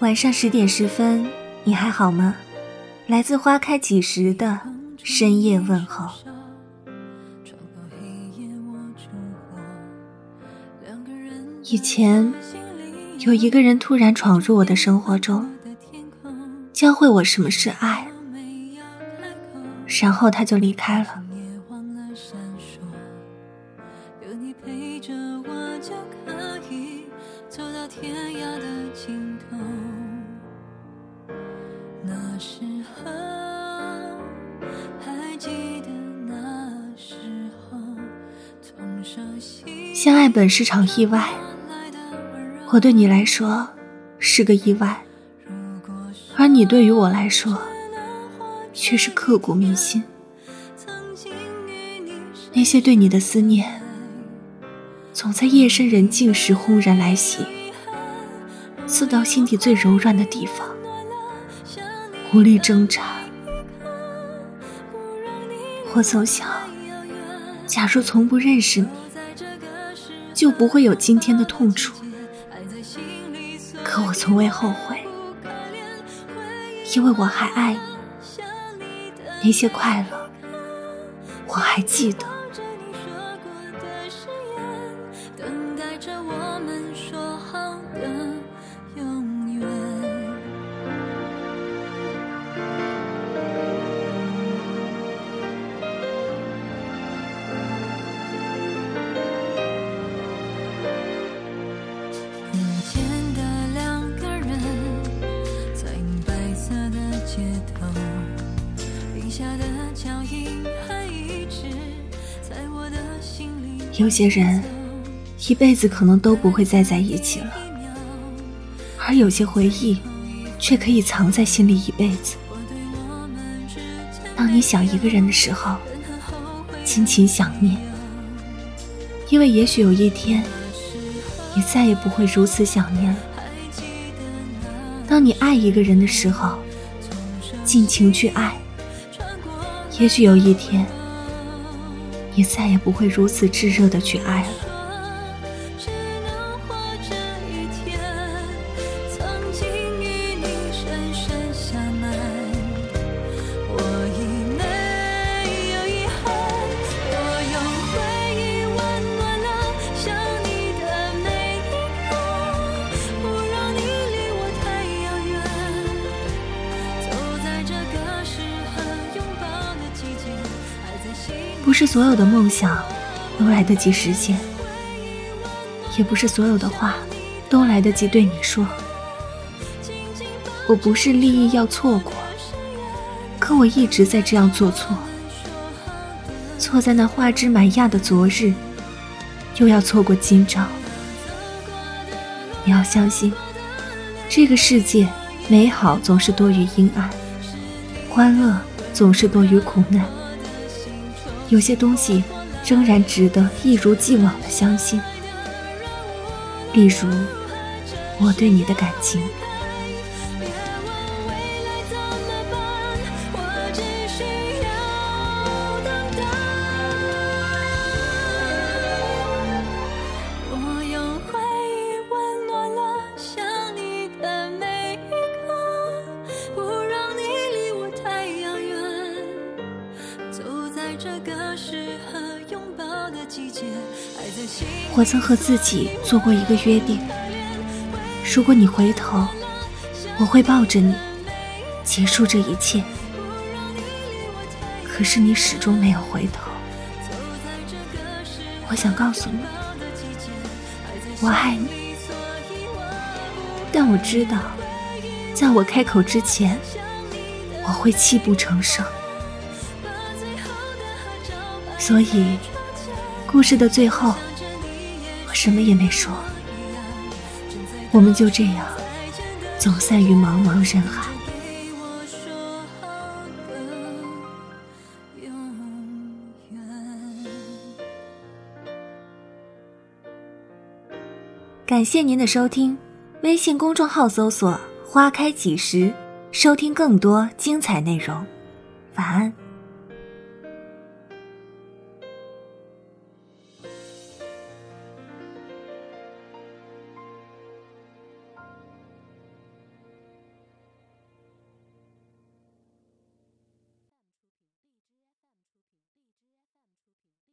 晚上十点十分，你还好吗？来自花开几时的深夜问候。以前有一个人突然闯入我的生活中，教会我什么是爱，然后他就离开了。相爱本是场意外，我对你来说是个意外，而你对于我来说却是刻骨铭心。那些对你的思念，总在夜深人静时轰然来袭，刺到心底最柔软的地方，无力挣扎。我总想，假如从不认识你。就不会有今天的痛楚。可我从未后悔，因为我还爱你。那些快乐，我还记得。下的脚印还一直在我的心里有些人一辈子可能都不会再在一起了，而有些回忆却可以藏在心里一辈子。当你想一个人的时候，尽情想念，因为也许有一天，你再也不会如此想念了。当你爱一个人的时候，尽情去爱，也许有一天。你再也不会如此炙热的去爱了。不是所有的梦想都来得及实现，也不是所有的话都来得及对你说。我不是利益要错过，可我一直在这样做错，错在那花枝满桠的昨日，又要错过今朝。你要相信，这个世界美好总是多于阴暗，欢乐总是多于苦难。有些东西仍然值得一如既往的相信，例如我对你的感情。我曾和自己做过一个约定：如果你回头，我会抱着你，结束这一切。可是你始终没有回头。我想告诉你，我爱你，但我知道，在我开口之前，我会泣不成声。所以，故事的最后。我什么也没说，我们就这样走散于茫茫人海。感谢您的收听，微信公众号搜索“花开几时”，收听更多精彩内容。晚安。